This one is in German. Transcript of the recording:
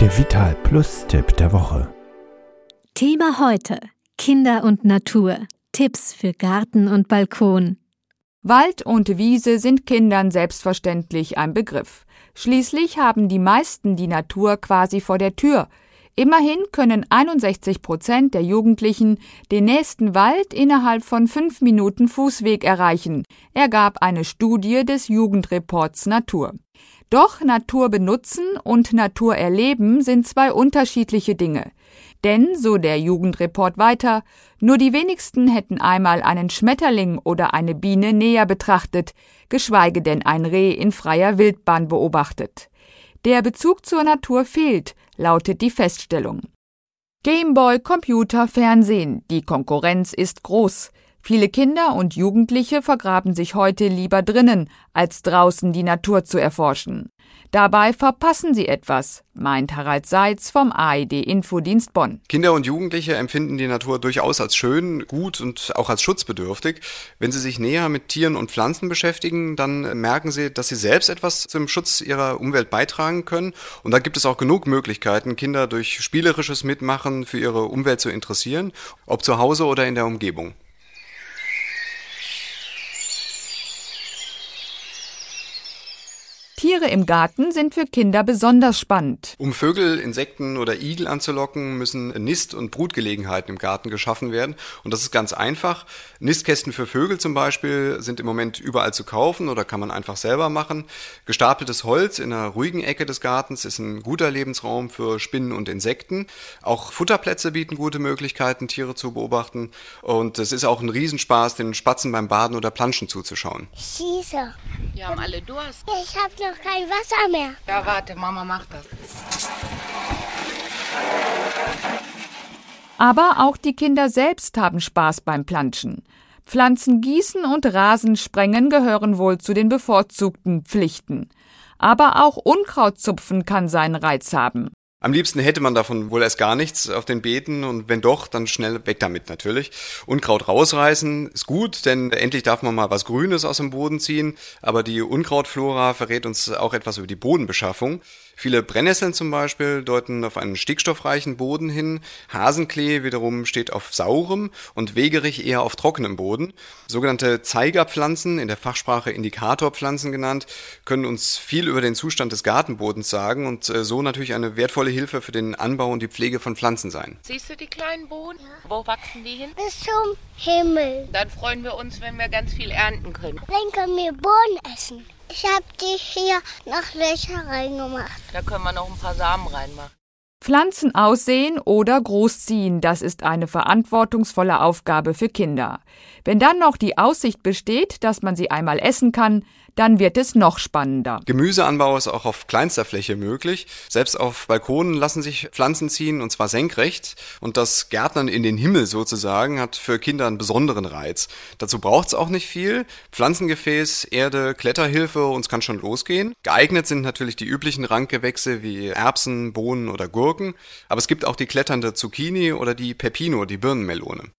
Der Vital Plus Tipp der Woche. Thema heute: Kinder und Natur. Tipps für Garten und Balkon. Wald und Wiese sind Kindern selbstverständlich ein Begriff. Schließlich haben die meisten die Natur quasi vor der Tür. Immerhin können 61 Prozent der Jugendlichen den nächsten Wald innerhalb von fünf Minuten Fußweg erreichen, ergab eine Studie des Jugendreports Natur. Doch Natur benutzen und Natur erleben sind zwei unterschiedliche Dinge. Denn, so der Jugendreport weiter, nur die wenigsten hätten einmal einen Schmetterling oder eine Biene näher betrachtet, geschweige denn ein Reh in freier Wildbahn beobachtet. Der Bezug zur Natur fehlt, lautet die Feststellung. Gameboy, Computer, Fernsehen, die Konkurrenz ist groß. Viele Kinder und Jugendliche vergraben sich heute lieber drinnen, als draußen die Natur zu erforschen. Dabei verpassen sie etwas, meint Harald Seitz vom AID Infodienst Bonn. Kinder und Jugendliche empfinden die Natur durchaus als schön, gut und auch als schutzbedürftig. Wenn sie sich näher mit Tieren und Pflanzen beschäftigen, dann merken sie, dass sie selbst etwas zum Schutz ihrer Umwelt beitragen können. Und da gibt es auch genug Möglichkeiten, Kinder durch spielerisches Mitmachen für ihre Umwelt zu interessieren, ob zu Hause oder in der Umgebung. Tiere im Garten sind für Kinder besonders spannend. Um Vögel, Insekten oder Igel anzulocken, müssen Nist- und Brutgelegenheiten im Garten geschaffen werden. Und das ist ganz einfach. Nistkästen für Vögel zum Beispiel sind im Moment überall zu kaufen oder kann man einfach selber machen. Gestapeltes Holz in einer ruhigen Ecke des Gartens ist ein guter Lebensraum für Spinnen und Insekten. Auch Futterplätze bieten gute Möglichkeiten, Tiere zu beobachten. Und es ist auch ein Riesenspaß, den Spatzen beim Baden oder Planschen zuzuschauen. Schieße. Wir haben alle Durst. Ich habe noch kein Wasser mehr. Ja, warte, Mama macht das. Aber auch die Kinder selbst haben Spaß beim Planschen. Pflanzen gießen und Rasen sprengen gehören wohl zu den bevorzugten Pflichten. Aber auch Unkrautzupfen kann seinen Reiz haben. Am liebsten hätte man davon wohl erst gar nichts auf den Beeten und wenn doch, dann schnell weg damit natürlich. Unkraut rausreißen ist gut, denn endlich darf man mal was Grünes aus dem Boden ziehen, aber die Unkrautflora verrät uns auch etwas über die Bodenbeschaffung. Viele Brennnesseln zum Beispiel deuten auf einen stickstoffreichen Boden hin, Hasenklee wiederum steht auf saurem und Wegerich eher auf trockenem Boden. Sogenannte Zeigerpflanzen, in der Fachsprache Indikatorpflanzen genannt, können uns viel über den Zustand des Gartenbodens sagen und so natürlich eine wertvolle Hilfe für den Anbau und die Pflege von Pflanzen sein. Siehst du die kleinen Bohnen? Ja. Wo wachsen die hin? Bis zum Himmel. Dann freuen wir uns, wenn wir ganz viel ernten können. Dann können wir Bohnen essen. Ich habe die hier noch Löcher reingemacht. Da können wir noch ein paar Samen reinmachen. Pflanzen aussehen oder großziehen, das ist eine verantwortungsvolle Aufgabe für Kinder. Wenn dann noch die Aussicht besteht, dass man sie einmal essen kann, dann wird es noch spannender. Gemüseanbau ist auch auf kleinster Fläche möglich. Selbst auf Balkonen lassen sich Pflanzen ziehen und zwar senkrecht. Und das Gärtnern in den Himmel sozusagen hat für Kinder einen besonderen Reiz. Dazu braucht es auch nicht viel. Pflanzengefäß, Erde, Kletterhilfe und es kann schon losgehen. Geeignet sind natürlich die üblichen Rankgewächse wie Erbsen, Bohnen oder Gurken. Aber es gibt auch die kletternde Zucchini oder die Pepino, die Birnenmelone.